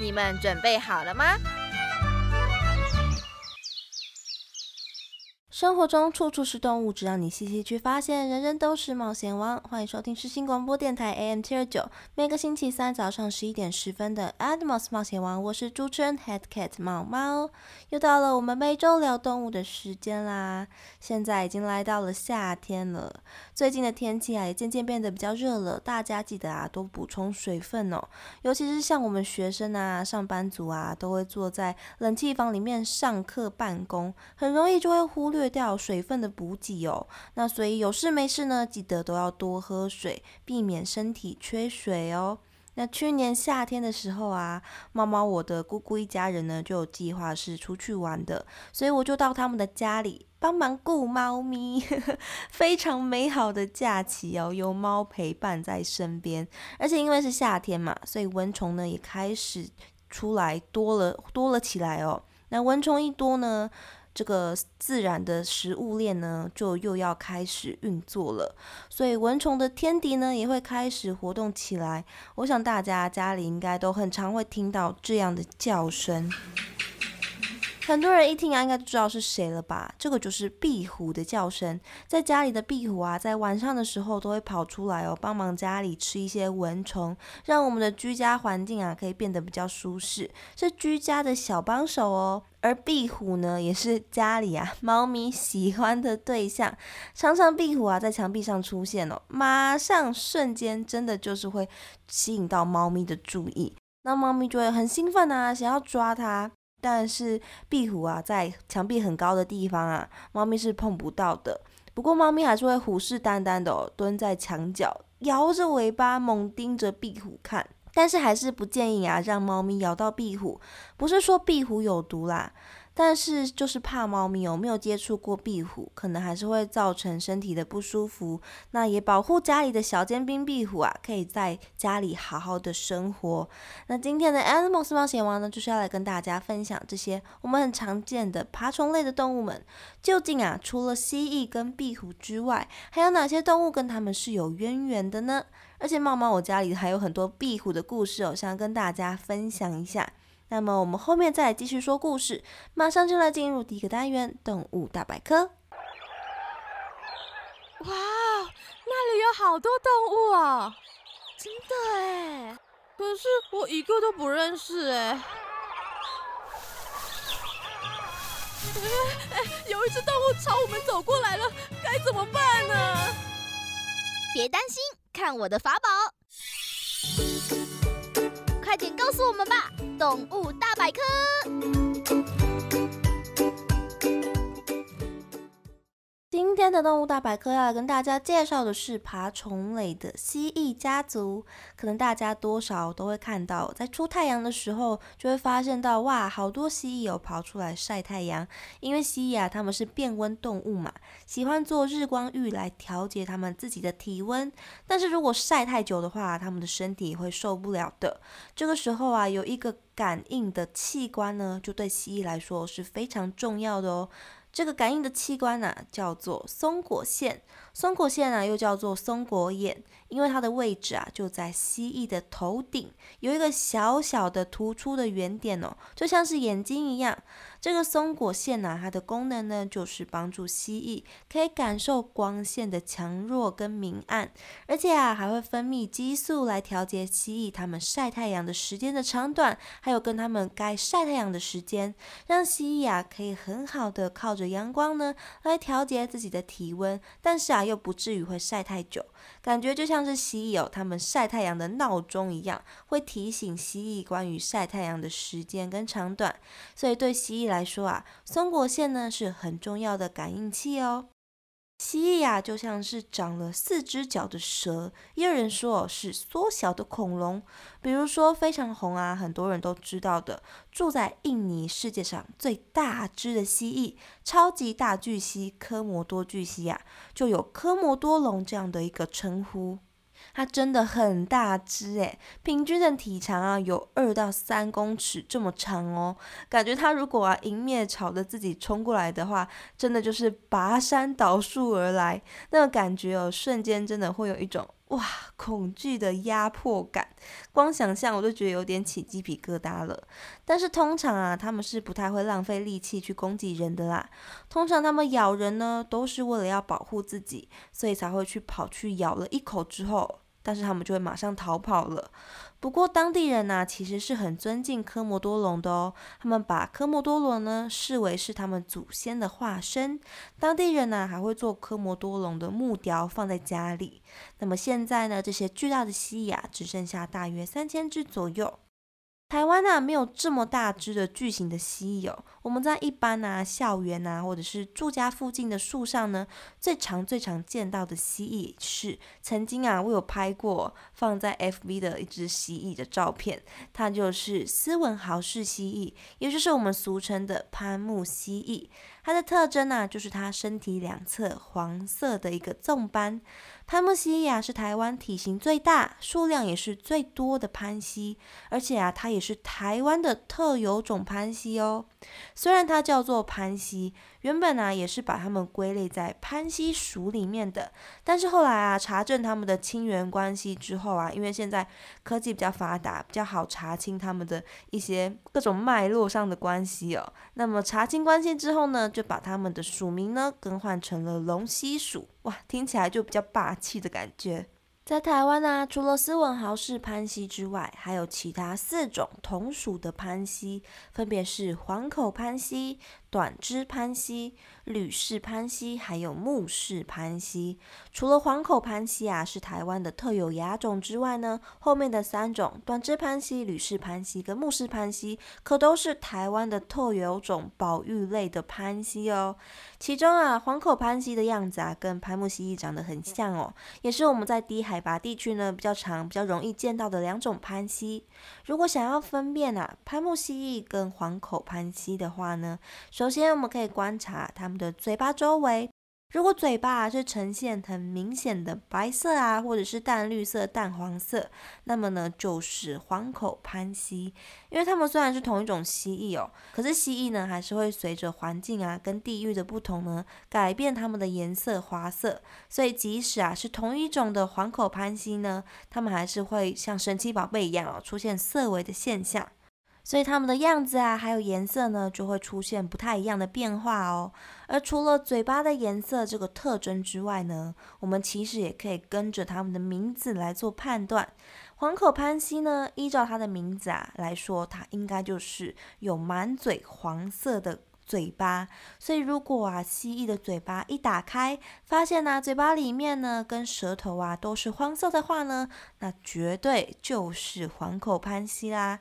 你们准备好了吗？生活中处处是动物，只要你细细去发现，人人都是冒险王。欢迎收听世新广播电台 AM 七二九，每个星期三早上十一点十分的 Animals 冒险王，我是主持人 Head Cat 猫猫。又到了我们每周聊动物的时间啦！现在已经来到了夏天了，最近的天气啊也渐渐变得比较热了，大家记得啊多补充水分哦。尤其是像我们学生啊、上班族啊，都会坐在冷气房里面上课办公，很容易就会忽略掉水分的补给哦。那所以有事没事呢，记得都要多喝水，避免身体缺水哦。那去年夏天的时候啊，猫猫我的姑姑一家人呢就有计划是出去玩的，所以我就到他们的家里帮忙顾猫咪，非常美好的假期哦，有猫陪伴在身边，而且因为是夏天嘛，所以蚊虫呢也开始出来多了多了起来哦。那蚊虫一多呢？这个自然的食物链呢，就又要开始运作了，所以蚊虫的天敌呢，也会开始活动起来。我想大家家里应该都很常会听到这样的叫声。很多人一听啊，应该就知道是谁了吧？这个就是壁虎的叫声。在家里的壁虎啊，在晚上的时候都会跑出来哦，帮忙家里吃一些蚊虫，让我们的居家环境啊可以变得比较舒适，是居家的小帮手哦。而壁虎呢，也是家里啊 猫咪喜欢的对象。常常壁虎啊在墙壁上出现哦，马上瞬间真的就是会吸引到猫咪的注意，那猫咪就会很兴奋啊，想要抓它。但是壁虎啊，在墙壁很高的地方啊，猫咪是碰不到的。不过猫咪还是会虎视眈眈的哦蹲在墙角，摇着尾巴猛盯着壁虎看。但是还是不建议啊，让猫咪咬到壁虎。不是说壁虎有毒啦。但是就是怕猫咪有没有接触过壁虎，可能还是会造成身体的不舒服。那也保护家里的小尖兵壁虎啊，可以在家里好好的生活。那今天的 Animals 冒险王呢，就是要来跟大家分享这些我们很常见的爬虫类的动物们，究竟啊，除了蜥蜴跟壁虎之外，还有哪些动物跟它们是有渊源的呢？而且猫猫我家里还有很多壁虎的故事哦，想要跟大家分享一下。那么我们后面再来继续说故事，马上就来进入第一个单元——动物大百科。哇，那里有好多动物啊！真的哎，可是我一个都不认识哎。哎，有一只动物朝我们走过来了，该怎么办呢？别担心，看我的法宝！快点告诉我们吧！动物大百科。今天的动物大百科要来跟大家介绍的是爬虫类的蜥蜴家族。可能大家多少都会看到，在出太阳的时候，就会发现到哇，好多蜥蜴有跑出来晒太阳。因为蜥蜴啊，它们是变温动物嘛，喜欢做日光浴来调节它们自己的体温。但是如果晒太久的话，它们的身体会受不了的。这个时候啊，有一个感应的器官呢，就对蜥蜴来说是非常重要的哦。这个感应的器官呢，叫做松果腺。松果腺啊，又叫做松果眼，因为它的位置啊，就在蜥蜴的头顶，有一个小小的突出的圆点哦，就像是眼睛一样。这个松果腺呢，它的功能呢，就是帮助蜥蜴可以感受光线的强弱跟明暗，而且啊，还会分泌激素来调节蜥蜴它们晒太阳的时间的长短，还有跟它们该晒太阳的时间，让蜥蜴啊，可以很好的靠着阳光呢，来调节自己的体温，但是啊，又不至于会晒太久，感觉就像是蜥蜴哦，它们晒太阳的闹钟一样，会提醒蜥蜴关于晒太阳的时间跟长短，所以对蜥蜴。来说啊，松果线呢是很重要的感应器哦。蜥蜴呀，就像是长了四只脚的蛇，也有人说是缩小的恐龙。比如说非常红啊，很多人都知道的，住在印尼世界上最大只的蜥蜴——超级大巨蜥科摩多巨蜥呀，就有科摩多龙这样的一个称呼。它真的很大只诶，平均的体长啊有二到三公尺这么长哦。感觉它如果啊迎面朝着自己冲过来的话，真的就是拔山倒树而来，那个感觉哦，瞬间真的会有一种哇恐惧的压迫感。光想象我都觉得有点起鸡皮疙瘩了。但是通常啊，他们是不太会浪费力气去攻击人的啦。通常他们咬人呢，都是为了要保护自己，所以才会去跑去咬了一口之后。但是他们就会马上逃跑了。不过当地人呢，其实是很尊敬科莫多龙的哦。他们把科莫多龙呢视为是他们祖先的化身。当地人呢还会做科莫多龙的木雕放在家里。那么现在呢，这些巨大的蜥蜴啊，只剩下大约三千只左右。台湾呐，没有这么大只的巨型的蜥蜴哦。我们在一般呐校园呐，或者是住家附近的树上呢，最常最常见到的蜥蜴是曾经啊，我有拍过放在 FV 的一只蜥蜴的照片，它就是斯文豪氏蜥蜴，也就是我们俗称的攀木蜥蜴。它的特征呢，就是它身体两侧黄色的一个纵斑。攀木蜥蜴啊，是台湾体型最大、数量也是最多的攀蜥，而且啊，它也是台湾的特有种攀蜥哦。虽然它叫做攀蜥。原本呢也是把它们归类在潘西属里面的，但是后来啊查证它们的亲缘关系之后啊，因为现在科技比较发达，比较好查清它们的一些各种脉络上的关系哦。那么查清关系之后呢，就把它们的属名呢更换成了龙溪属，哇，听起来就比较霸气的感觉。在台湾呢，除了斯文豪氏攀蜥之外，还有其他四种同属的攀蜥，分别是黄口攀蜥。短肢攀蜥、吕氏攀蜥还有木氏攀蜥，除了黄口攀蜥啊是台湾的特有亚种之外呢，后面的三种短肢攀蜥、吕氏攀蜥跟木氏攀蜥可都是台湾的特有种保育类的攀蜥哦。其中啊，黄口攀蜥的样子啊跟攀木蜥蜴长得很像哦，也是我们在低海拔地区呢比较常、比较容易见到的两种攀蜥。如果想要分辨啊攀木蜥蜴跟黄口攀蜥的话呢？首先，我们可以观察它们的嘴巴周围，如果嘴巴是呈现很明显的白色啊，或者是淡绿色、淡黄色，那么呢就是黄口攀蜥。因为它们虽然是同一种蜥蜴哦，可是蜥蜴呢还是会随着环境啊跟地域的不同呢，改变它们的颜色花色。所以即使啊是同一种的黄口攀蜥呢，它们还是会像神奇宝贝一样哦，出现色尾的现象。所以它们的样子啊，还有颜色呢，就会出现不太一样的变化哦。而除了嘴巴的颜色这个特征之外呢，我们其实也可以跟着它们的名字来做判断。黄口攀蜥呢，依照它的名字啊来说，它应该就是有满嘴黄色的嘴巴。所以如果啊蜥蜴的嘴巴一打开，发现呢嘴巴里面呢跟舌头啊都是黄色的话呢，那绝对就是黄口攀蜥啦。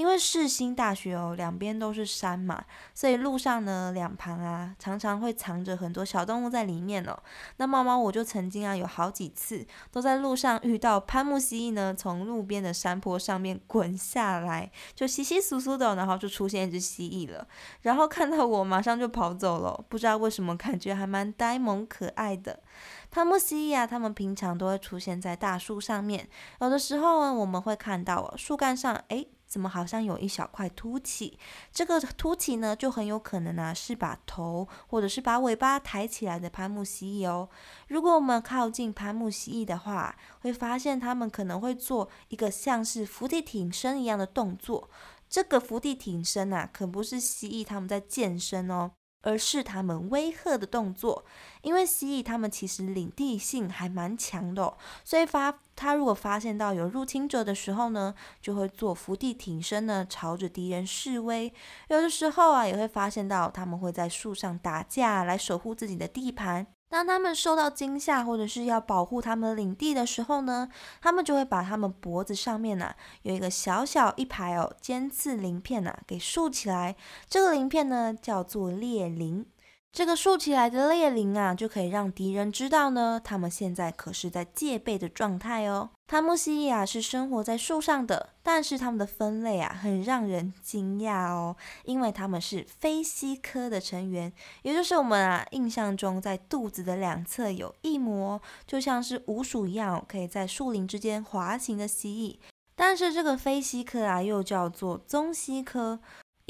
因为世新大学哦，两边都是山嘛，所以路上呢两旁啊，常常会藏着很多小动物在里面哦。那猫猫我就曾经啊有好几次都在路上遇到潘木蜥蜴呢，从路边的山坡上面滚下来，就稀稀疏疏的，然后就出现一只蜥蜴了，然后看到我马上就跑走了，不知道为什么感觉还蛮呆萌可爱的。潘木蜥蜴啊，它们平常都会出现在大树上面，有的时候呢我们会看到哦树干上哎。怎么好像有一小块凸起？这个凸起呢，就很有可能啊是把头或者是把尾巴抬起来的攀木蜥蜴哦。如果我们靠近攀木蜥蜴的话，会发现它们可能会做一个像是伏地挺身一样的动作。这个伏地挺身啊，可不是蜥蜴它们在健身哦。而是他们威吓的动作，因为蜥蜴它们其实领地性还蛮强的，所以发它如果发现到有入侵者的时候呢，就会做伏地挺身呢，朝着敌人示威。有的时候啊，也会发现到他们会在树上打架来守护自己的地盘。当他们受到惊吓，或者是要保护他们领地的时候呢，他们就会把他们脖子上面呢有一个小小一排哦尖刺鳞片呐给竖起来。这个鳞片呢叫做裂鳞。这个竖起来的猎铃啊，就可以让敌人知道呢，他们现在可是在戒备的状态哦。塔木蜥蜴啊是生活在树上的，但是它们的分类啊很让人惊讶哦，因为它们是飞蜥科的成员，也就是我们啊印象中在肚子的两侧有翼膜，就像是鼯鼠一样，可以在树林之间滑行的蜥蜴。但是这个飞蜥科啊又叫做棕蜥科。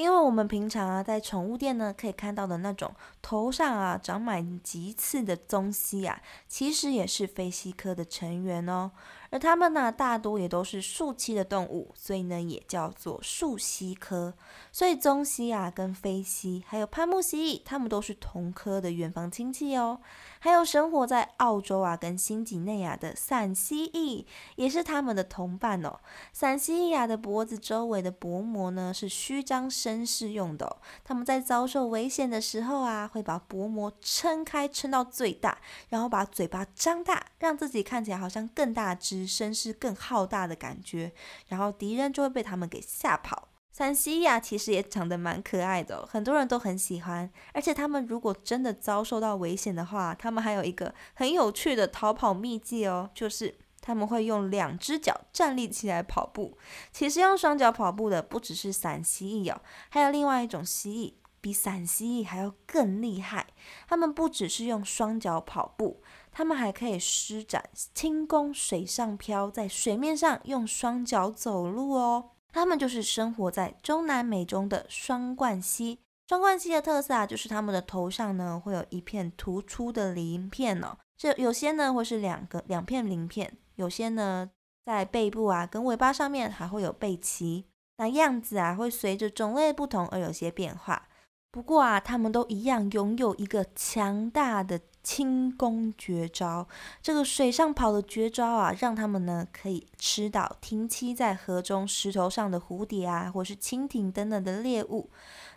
因为我们平常啊，在宠物店呢，可以看到的那种头上啊长满棘刺的棕蜥啊，其实也是飞蜥科的成员哦。而它们呢，大多也都是树栖的动物，所以呢，也叫做树蜥科。所以棕蜥啊，跟飞蜥还有攀木蜥，它们都是同科的远房亲戚哦。还有生活在澳洲啊跟新几内亚的伞蜥蜴，也是它们的同伴哦。伞蜥蜴啊的脖子周围的薄膜呢，是虚张声势用的。它们在遭受危险的时候啊，会把薄膜撑开，撑到最大，然后把嘴巴张大，让自己看起来好像更大只。声势更浩大的感觉，然后敌人就会被他们给吓跑。三西亚其实也长得蛮可爱的，很多人都很喜欢。而且他们如果真的遭受到危险的话，他们还有一个很有趣的逃跑秘籍哦，就是他们会用两只脚站立起来跑步。其实用双脚跑步的不只是伞蜥蜴哦，还有另外一种蜥蜴，比伞蜥蜴还要更厉害。他们不只是用双脚跑步。它们还可以施展轻功，水上漂，在水面上用双脚走路哦。它们就是生活在中南美中的双冠蜥。双冠蜥的特色啊，就是它们的头上呢会有一片突出的鳞片哦。这有些呢会是两个两片鳞片，有些呢在背部啊跟尾巴上面还会有背鳍。那样子啊会随着种类不同而有些变化。不过啊，它们都一样拥有一个强大的。轻功绝招，这个水上跑的绝招啊，让他们呢可以吃到停栖在河中石头上的蝴蝶啊，或是蜻蜓等等的猎物。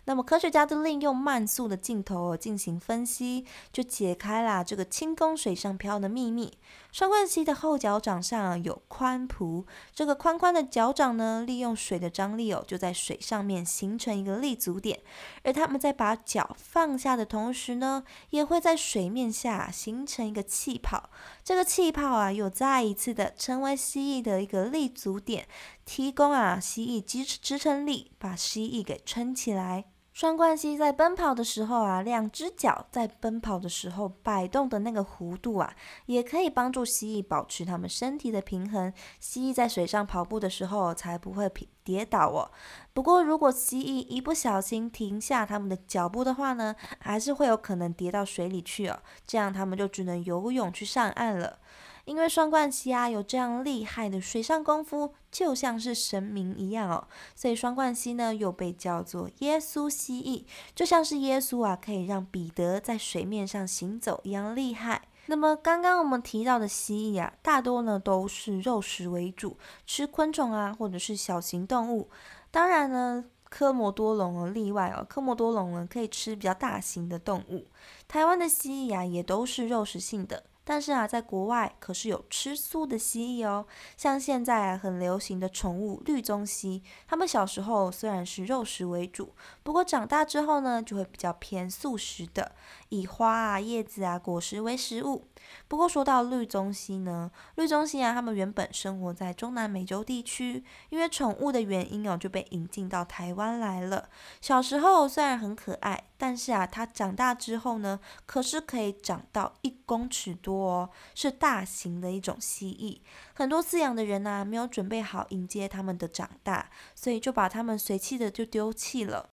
那么科学家就利用慢速的镜头进行分析，就解开了这个轻功水上漂的秘密。双冠蜥的后脚掌上有髋蹼，这个宽宽的脚掌呢，利用水的张力哦，就在水上面形成一个立足点。而它们在把脚放下的同时呢，也会在水面下形成一个气泡。这个气泡啊，又再一次的成为蜥蜴的一个立足点，提供啊蜥蜴支支撑力，把蜥蜴给撑起来。双冠蜥在奔跑的时候啊，两只脚在奔跑的时候摆动的那个弧度啊，也可以帮助蜥蜴保持它们身体的平衡。蜥蜴在水上跑步的时候才不会跌倒哦。不过，如果蜥蜴一不小心停下它们的脚步的话呢，还是会有可能跌到水里去哦。这样它们就只能游泳去上岸了。因为双冠蜥啊有这样厉害的水上功夫，就像是神明一样哦，所以双冠蜥呢又被叫做耶稣蜥蜴，就像是耶稣啊可以让彼得在水面上行走一样厉害。那么刚刚我们提到的蜥蜴啊，大多呢都是肉食为主，吃昆虫啊或者是小型动物。当然呢，科摩多龙哦例外哦，科摩多龙呢可以吃比较大型的动物。台湾的蜥蜴啊也都是肉食性的。但是啊，在国外可是有吃素的蜥蜴哦，像现在很流行的宠物绿棕蜥，它们小时候虽然是肉食为主，不过长大之后呢，就会比较偏素食的，以花啊、叶子啊、果实为食物。不过说到绿中蜥呢，绿中蜥啊，它们原本生活在中南美洲地区，因为宠物的原因哦，就被引进到台湾来了。小时候虽然很可爱，但是啊，它长大之后呢，可是可以长到一公尺多哦，是大型的一种蜥蜴。很多饲养的人呐，没有准备好迎接它们的长大，所以就把它们随气的就丢弃了。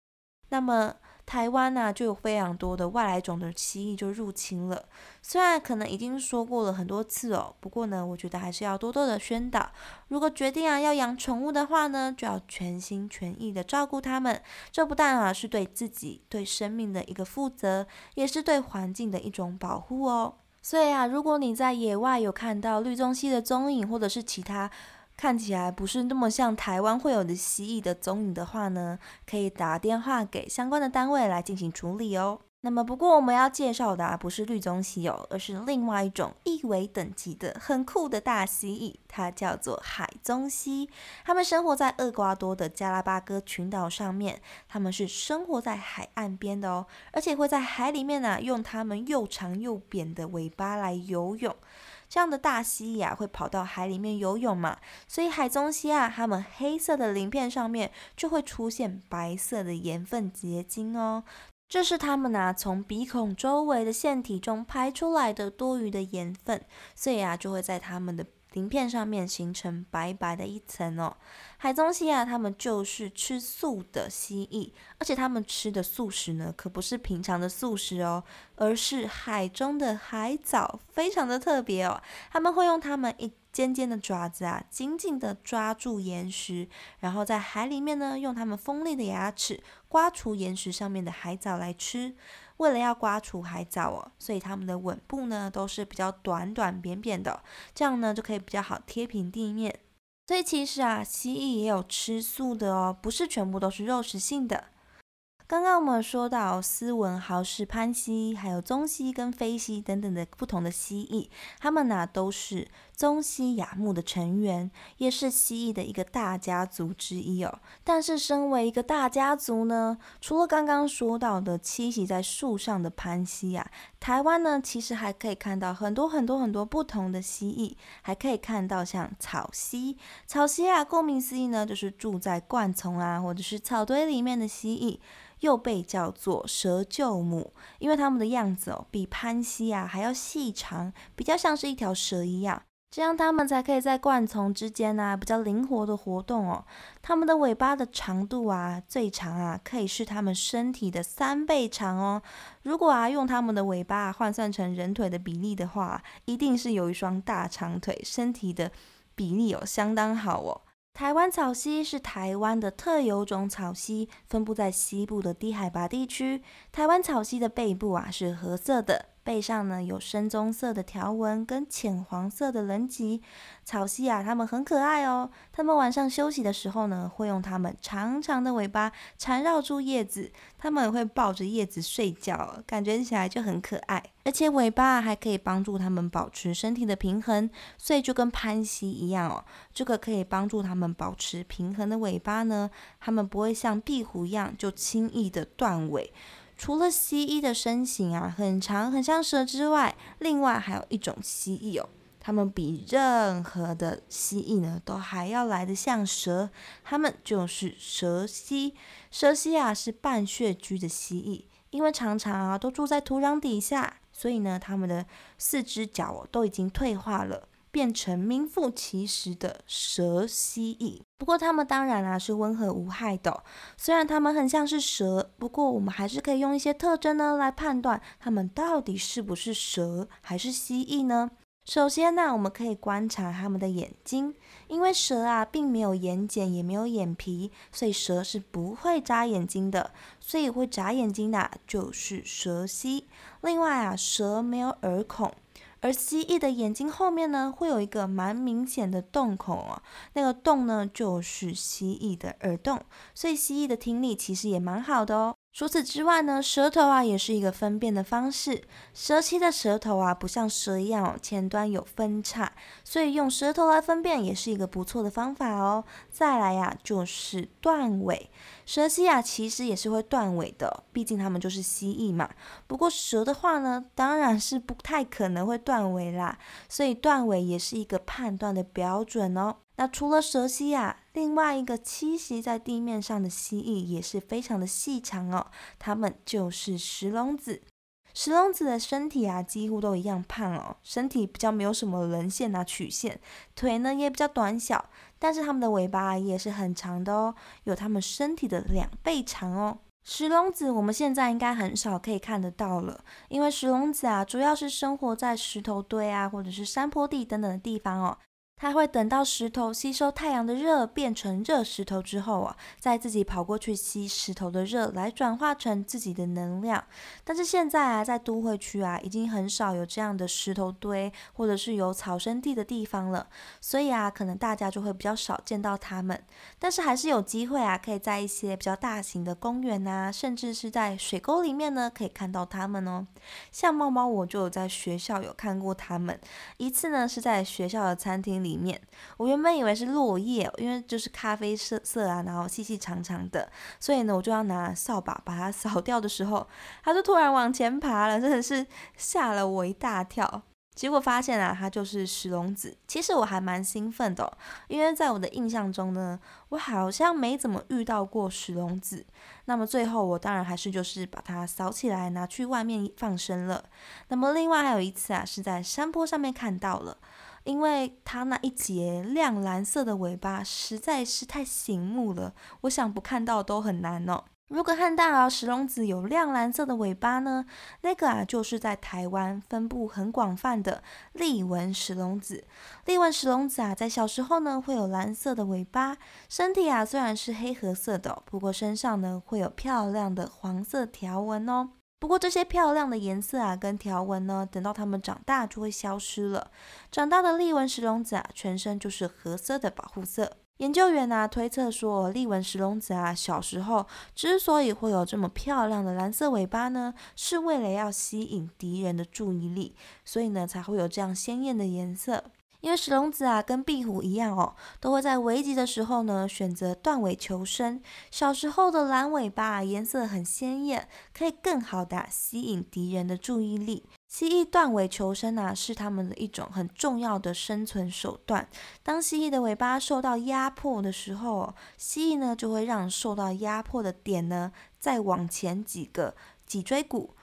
那么。台湾呢，就有非常多的外来种的蜥蜴就入侵了。虽然可能已经说过了很多次哦，不过呢，我觉得还是要多多的宣导。如果决定啊要养宠物的话呢，就要全心全意的照顾它们。这不但啊是对自己、对生命的一个负责，也是对环境的一种保护哦。所以啊，如果你在野外有看到绿棕蜥的踪影，或者是其他，看起来不是那么像台湾会有的蜥蜴的踪影的话呢，可以打电话给相关的单位来进行处理哦。那么，不过我们要介绍的啊，不是绿棕蜥哦，而是另外一种一维等级的很酷的大蜥蜴，它叫做海棕蜥。它们生活在厄瓜多的加拉巴哥群岛上面，它们是生活在海岸边的哦，而且会在海里面呢，用它们又长又扁的尾巴来游泳。这样的大蜥蜴啊，会跑到海里面游泳嘛？所以海中蜥啊，它们黑色的鳞片上面就会出现白色的盐分结晶哦。这是它们呢从鼻孔周围的腺体中排出来的多余的盐分，所以啊就会在它们的鳞片上面形成白白的一层哦。海棕蜥啊，它们就是吃素的蜥蜴，而且它们吃的素食呢，可不是平常的素食哦，而是海中的海藻，非常的特别哦。他们会用它们一尖尖的爪子啊，紧紧的抓住岩石，然后在海里面呢，用它们锋利的牙齿刮除岩石上面的海藻来吃。为了要刮除海藻哦，所以它们的吻部呢都是比较短短扁扁的，这样呢就可以比较好贴平地面。所以其实啊，蜥蜴也有吃素的哦，不是全部都是肉食性的。刚刚我们说到斯文豪氏攀蜥，还有棕蜥跟飞蜥等等的不同的蜥蜴，它们呢都是棕蜥亚目的成员，也是蜥蜴的一个大家族之一哦。但是身为一个大家族呢，除了刚刚说到的栖息在树上的攀蜥啊，台湾呢其实还可以看到很多很多很多不同的蜥蜴，还可以看到像草蜥。草蜥啊，顾名思义呢，就是住在灌丛啊或者是草堆里面的蜥蜴。又被叫做蛇臼母，因为它们的样子哦，比攀蜥啊还要细长，比较像是一条蛇一样，这样它们才可以在灌丛之间啊比较灵活的活动哦。它们的尾巴的长度啊，最长啊可以是它们身体的三倍长哦。如果啊用它们的尾巴换算成人腿的比例的话，一定是有一双大长腿，身体的比例哦相当好哦。台湾草蜥是台湾的特有种草蜥，分布在西部的低海拔地区。台湾草蜥的背部啊是褐色的。背上呢有深棕色的条纹跟浅黄色的棱棘，草蜥啊，它们很可爱哦。它们晚上休息的时候呢，会用它们长长的尾巴缠绕住叶子，它们会抱着叶子睡觉，感觉起来就很可爱。而且尾巴还可以帮助它们保持身体的平衡，所以就跟攀蜥一样哦。这个可以帮助它们保持平衡的尾巴呢，它们不会像壁虎一样就轻易的断尾。除了蜥蜴的身形啊很长，很像蛇之外，另外还有一种蜥蜴哦，它们比任何的蜥蜴呢都还要来得像蛇，它们就是蛇蜥。蛇蜥啊是半穴居的蜥蜴，因为常常啊都住在土壤底下，所以呢它们的四只脚哦都已经退化了。变成名副其实的蛇蜥蜴，不过它们当然啊是温和无害的。虽然它们很像是蛇，不过我们还是可以用一些特征呢来判断它们到底是不是蛇还是蜥蜴呢？首先呢，我们可以观察它们的眼睛，因为蛇啊并没有眼睑也没有眼皮，所以蛇是不会眨眼睛的。所以会眨眼睛的就是蛇蜥。另外啊，蛇没有耳孔。而蜥蜴的眼睛后面呢，会有一个蛮明显的洞口哦，那个洞呢就是蜥蜴的耳洞，所以蜥蜴的听力其实也蛮好的哦。除此之外呢，舌头啊也是一个分辨的方式。蛇蜥的舌头啊不像蛇一样前端有分叉，所以用舌头来分辨也是一个不错的方法哦。再来呀，就是断尾。蛇蜥啊其实也是会断尾的，毕竟它们就是蜥蜴嘛。不过蛇的话呢，当然是不太可能会断尾啦，所以断尾也是一个判断的标准哦。那除了蛇蜥啊，另外一个栖息在地面上的蜥蜴也是非常的细长哦，它们就是石龙子。石龙子的身体啊，几乎都一样胖哦，身体比较没有什么棱线啊曲线，腿呢也比较短小，但是它们的尾巴也是很长的哦，有它们身体的两倍长哦。石龙子我们现在应该很少可以看得到了，因为石龙子啊，主要是生活在石头堆啊，或者是山坡地等等的地方哦。它会等到石头吸收太阳的热变成热石头之后啊，再自己跑过去吸石头的热来转化成自己的能量。但是现在啊，在都会区啊，已经很少有这样的石头堆或者是有草生地的地方了，所以啊，可能大家就会比较少见到它们。但是还是有机会啊，可以在一些比较大型的公园啊，甚至是在水沟里面呢，可以看到它们哦。像猫猫，我就有在学校有看过它们，一次呢是在学校的餐厅里。里面，我原本以为是落叶，因为就是咖啡色色啊，然后细细长长的，所以呢，我就要拿扫把把它扫掉的时候，它就突然往前爬了，真的是吓了我一大跳。结果发现啊，它就是石龙子。其实我还蛮兴奋的，因为在我的印象中呢，我好像没怎么遇到过石龙子。那么最后我当然还是就是把它扫起来，拿去外面放生了。那么另外还有一次啊，是在山坡上面看到了。因为它那一节亮蓝色的尾巴实在是太醒目了，我想不看到都很难哦。如果看到石龙子有亮蓝色的尾巴呢，那个啊就是在台湾分布很广泛的利纹石龙子。利纹石龙子啊，在小时候呢会有蓝色的尾巴，身体啊虽然是黑褐色的，不过身上呢会有漂亮的黄色条纹哦。不过这些漂亮的颜色啊，跟条纹呢，等到它们长大就会消失了。长大的利纹石龙子啊，全身就是褐色的保护色。研究员呢推测说，利纹石龙子啊，小时候之所以会有这么漂亮的蓝色尾巴呢，是为了要吸引敌人的注意力，所以呢才会有这样鲜艳的颜色。因为石龙子啊，跟壁虎一样哦，都会在危急的时候呢，选择断尾求生。小时候的蓝尾巴颜色很鲜艳，可以更好的吸引敌人的注意力。蜥蜴断尾求生啊，是它们的一种很重要的生存手段。当蜥蜴的尾巴受到压迫的时候，蜥蜴呢就会让受到压迫的点呢再往前几个脊椎骨。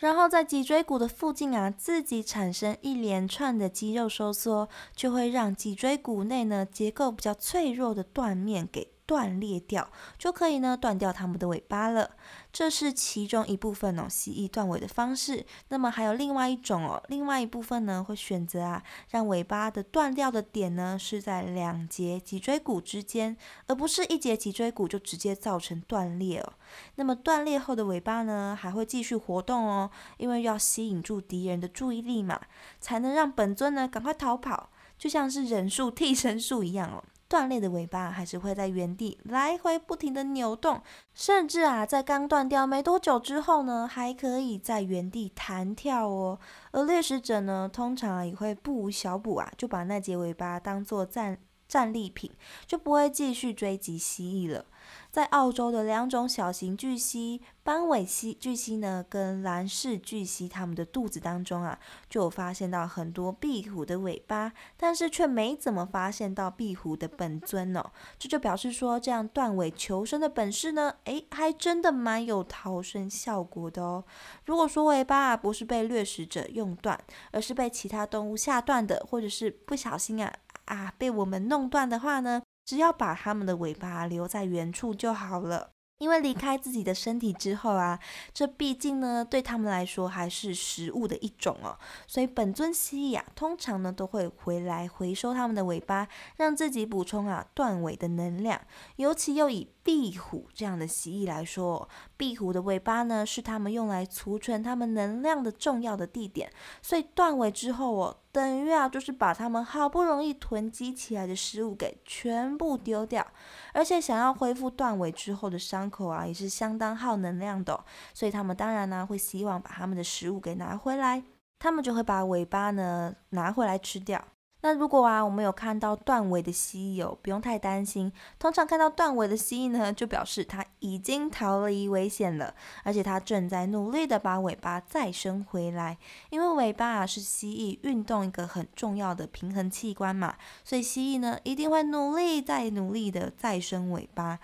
然后在脊椎骨的附近啊，自己产生一连串的肌肉收缩，就会让脊椎骨内呢结构比较脆弱的断面给。断裂掉就可以呢，断掉它们的尾巴了。这是其中一部分哦，蜥蜴断尾的方式。那么还有另外一种哦，另外一部分呢会选择啊，让尾巴的断掉的点呢是在两节脊椎骨之间，而不是一节脊椎骨就直接造成断裂哦。那么断裂后的尾巴呢还会继续活动哦，因为要吸引住敌人的注意力嘛，才能让本尊呢赶快逃跑，就像是忍术 替身术一样哦。断裂的尾巴还是会在原地来回不停的扭动，甚至啊，在刚断掉没多久之后呢，还可以在原地弹跳哦。而掠食者呢，通常也会不无小补啊，就把那节尾巴当做战战利品，就不会继续追击蜥蜴了。在澳洲的两种小型巨蜥斑尾蜥巨蜥呢，跟蓝氏巨蜥，它们的肚子当中啊，就有发现到很多壁虎的尾巴，但是却没怎么发现到壁虎的本尊哦。这就表示说，这样断尾求生的本事呢，诶，还真的蛮有逃生效果的哦。如果说尾巴啊不是被掠食者用断，而是被其他动物下断的，或者是不小心啊啊被我们弄断的话呢？只要把它们的尾巴留在原处就好了。因为离开自己的身体之后啊，这毕竟呢对他们来说还是食物的一种哦，所以本尊蜥蜴啊，通常呢都会回来回收它们的尾巴，让自己补充啊断尾的能量。尤其又以壁虎这样的蜥蜴来说，壁虎的尾巴呢是它们用来储存它们能量的重要的地点，所以断尾之后哦，等于啊就是把它们好不容易囤积起来的食物给全部丢掉，而且想要恢复断尾之后的伤口啊，也是相当耗能量的，所以它们当然呢会希望把它们的食物给拿回来，它们就会把尾巴呢拿回来吃掉。那如果啊，我们有看到断尾的蜥蜴，不用太担心。通常看到断尾的蜥蜴呢，就表示它已经逃离危险了，而且它正在努力的把尾巴再生回来。因为尾巴啊是蜥蜴运动一个很重要的平衡器官嘛，所以蜥蜴呢一定会努力再努力的再生尾巴。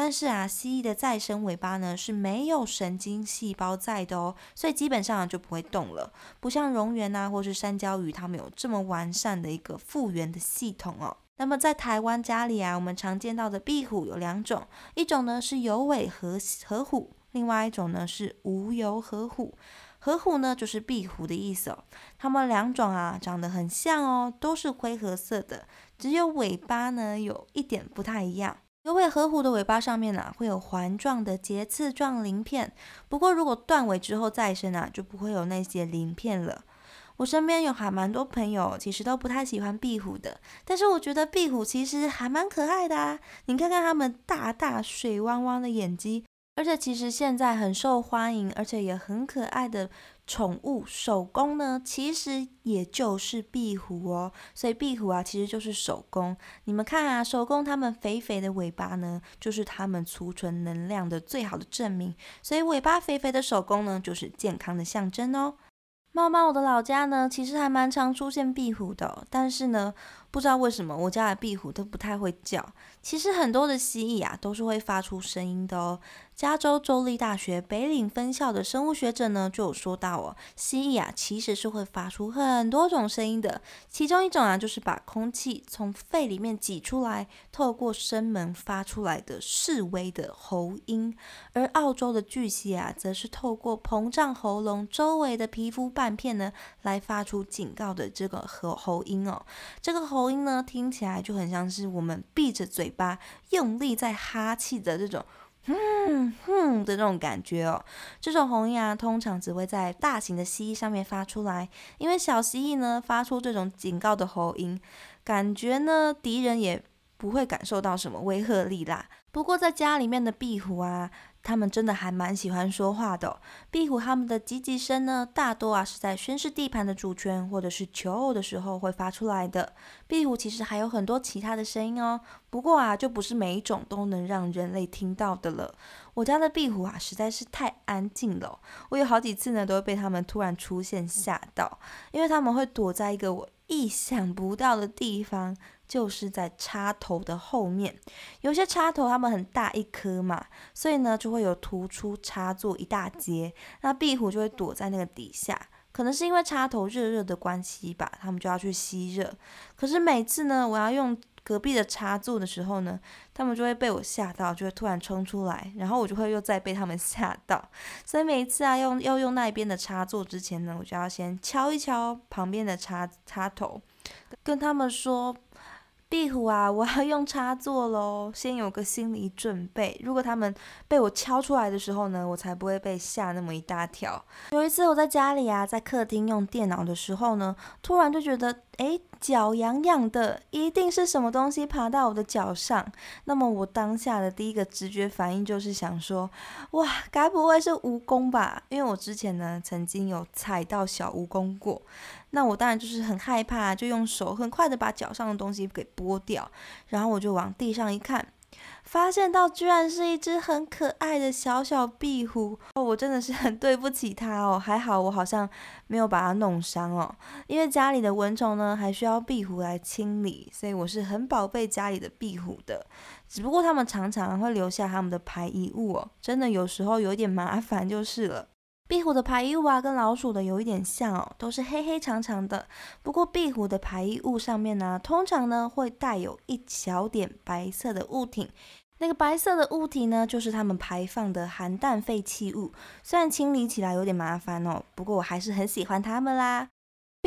但是啊，蜥蜴的再生尾巴呢是没有神经细胞在的哦，所以基本上就不会动了。不像蝾螈呐，或是山椒鱼，它们有这么完善的一个复原的系统哦。那么在台湾家里啊，我们常见到的壁虎有两种，一种呢是有尾和和虎，另外一种呢是无油和虎。和虎呢就是壁虎的意思哦。它们两种啊长得很像哦，都是灰褐色的，只有尾巴呢有一点不太一样。因为河虎的尾巴上面呢会有环状的节刺状鳞片，不过如果断尾之后再生啊，就不会有那些鳞片了。我身边有还蛮多朋友，其实都不太喜欢壁虎的，但是我觉得壁虎其实还蛮可爱的啊！你看看它们大大水汪汪的眼睛，而且其实现在很受欢迎，而且也很可爱的宠物手工呢，其实也就是壁虎哦。所以壁虎啊，其实就是手工。你们看啊，手工它们肥肥的尾巴呢，就是它们储存能量的最好的证明。所以尾巴肥肥的手工呢，就是健康的象征哦。猫猫，我的老家呢，其实还蛮常出现壁虎的，但是呢。不知道为什么我家的壁虎都不太会叫。其实很多的蜥蜴啊都是会发出声音的哦。加州州立大学北岭分校的生物学者呢就有说到哦，蜥蜴啊其实是会发出很多种声音的。其中一种啊就是把空气从肺里面挤出来，透过声门发出来的示威的喉音。而澳洲的巨蜥啊则是透过膨胀喉咙周围的皮肤半片呢来发出警告的这个喉喉音哦。这个喉。喉音呢，听起来就很像是我们闭着嘴巴用力在哈气的这种“哼哼”的这种感觉哦。这种喉音啊，通常只会在大型的蜥蜴上面发出来，因为小蜥蜴呢发出这种警告的喉音，感觉呢敌人也不会感受到什么威吓力啦。不过在家里面的壁虎啊。他们真的还蛮喜欢说话的。壁虎他们的叽叽声呢，大多啊是在宣示地盘的主权或者是求偶的时候会发出来的。壁虎其实还有很多其他的声音哦，不过啊就不是每一种都能让人类听到的了。我家的壁虎啊实在是太安静了，我有好几次呢都会被它们突然出现吓到，因为它们会躲在一个我意想不到的地方。就是在插头的后面，有些插头它们很大一颗嘛，所以呢就会有突出插座一大截，那壁虎就会躲在那个底下，可能是因为插头热热的关系吧，它们就要去吸热。可是每次呢，我要用隔壁的插座的时候呢，它们就会被我吓到，就会突然冲出来，然后我就会又再被它们吓到。所以每一次啊用要用那一边的插座之前呢，我就要先敲一敲旁边的插插头，跟他们说。壁虎啊，我要用插座喽，先有个心理准备。如果他们被我敲出来的时候呢，我才不会被吓那么一大跳。有一次我在家里啊，在客厅用电脑的时候呢，突然就觉得，哎。脚痒痒的，一定是什么东西爬到我的脚上。那么我当下的第一个直觉反应就是想说，哇，该不会是蜈蚣吧？因为我之前呢曾经有踩到小蜈蚣过。那我当然就是很害怕，就用手很快的把脚上的东西给剥掉，然后我就往地上一看。发现到居然是一只很可爱的小小壁虎哦，我真的是很对不起它哦。还好我好像没有把它弄伤哦，因为家里的蚊虫呢还需要壁虎来清理，所以我是很宝贝家里的壁虎的。只不过它们常常会留下它们的排遗物哦，真的有时候有点麻烦就是了。壁虎的排遗物啊，跟老鼠的有一点像哦，都是黑黑长长的。不过壁虎的排遗物上面呢，通常呢会带有一小点白色的物体。那个白色的物体呢，就是它们排放的含氮废弃物。虽然清理起来有点麻烦哦，不过我还是很喜欢它们啦。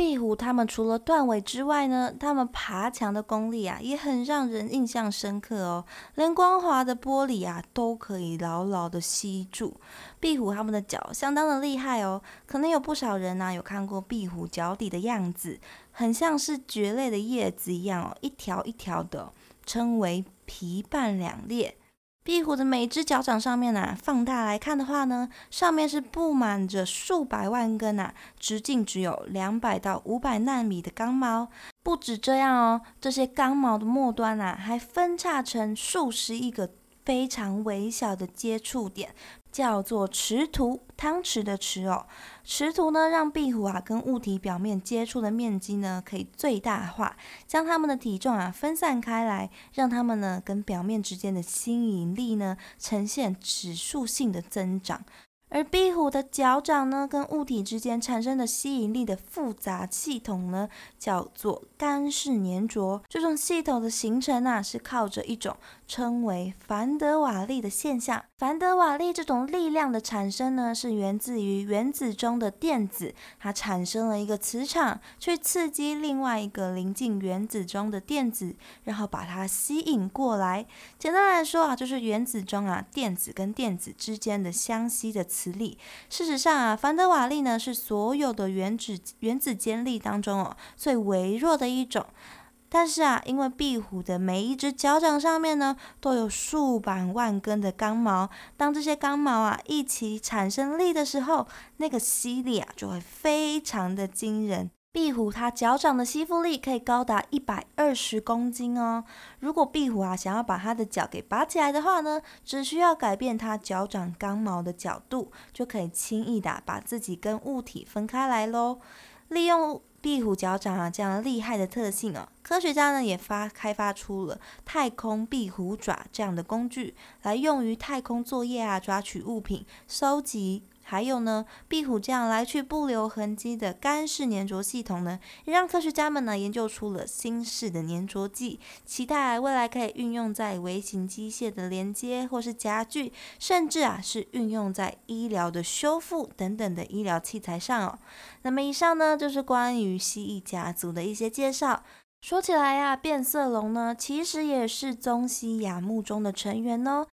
壁虎它们除了断尾之外呢，它们爬墙的功力啊，也很让人印象深刻哦。连光滑的玻璃啊，都可以牢牢的吸住。壁虎它们的脚相当的厉害哦，可能有不少人呢有看过壁虎脚底的样子，很像是蕨类的叶子一样哦，一条一条的，称为皮瓣两裂。壁虎的每只脚掌上面呢，放大来看的话呢，上面是布满着数百万根啊，直径只有两百到五百纳米的钢毛。不止这样哦，这些钢毛的末端啊，还分叉成数十亿个非常微小的接触点。叫做池图，汤匙的匙哦。池图呢，让壁虎啊跟物体表面接触的面积呢可以最大化，将它们的体重啊分散开来，让它们呢跟表面之间的吸引力呢呈现指数性的增长。而壁虎的脚掌呢，跟物体之间产生的吸引力的复杂系统呢，叫做干式粘着。这种系统的形成啊，是靠着一种称为凡德瓦利的现象。凡德瓦利这种力量的产生呢，是源自于原子中的电子，它产生了一个磁场，去刺激另外一个临近原子中的电子，然后把它吸引过来。简单来说啊，就是原子中啊电子跟电子之间的相吸的磁力。事实上啊，凡德瓦利呢是所有的原子原子间力当中哦最微弱的一种。但是啊，因为壁虎的每一只脚掌上面呢，都有数百万根的钢毛，当这些钢毛啊一起产生力的时候，那个吸力啊就会非常的惊人。壁虎它脚掌的吸附力可以高达一百二十公斤哦。如果壁虎啊想要把它的脚给拔起来的话呢，只需要改变它脚掌钢毛的角度，就可以轻易的把自己跟物体分开来喽。利用。壁虎脚掌啊，这样厉害的特性哦，科学家呢也发开发出了太空壁虎爪这样的工具，来用于太空作业啊，抓取物品、收集。还有呢，壁虎这样来去不留痕迹的干式粘着系统呢，也让科学家们呢研究出了新式的粘着剂，期待未来可以运用在微型机械的连接或是家具，甚至啊是运用在医疗的修复等等的医疗器材上哦。那么以上呢就是关于蜥蜴家族的一些介绍。说起来呀，变色龙呢其实也是棕蜥亚目中的成员哦。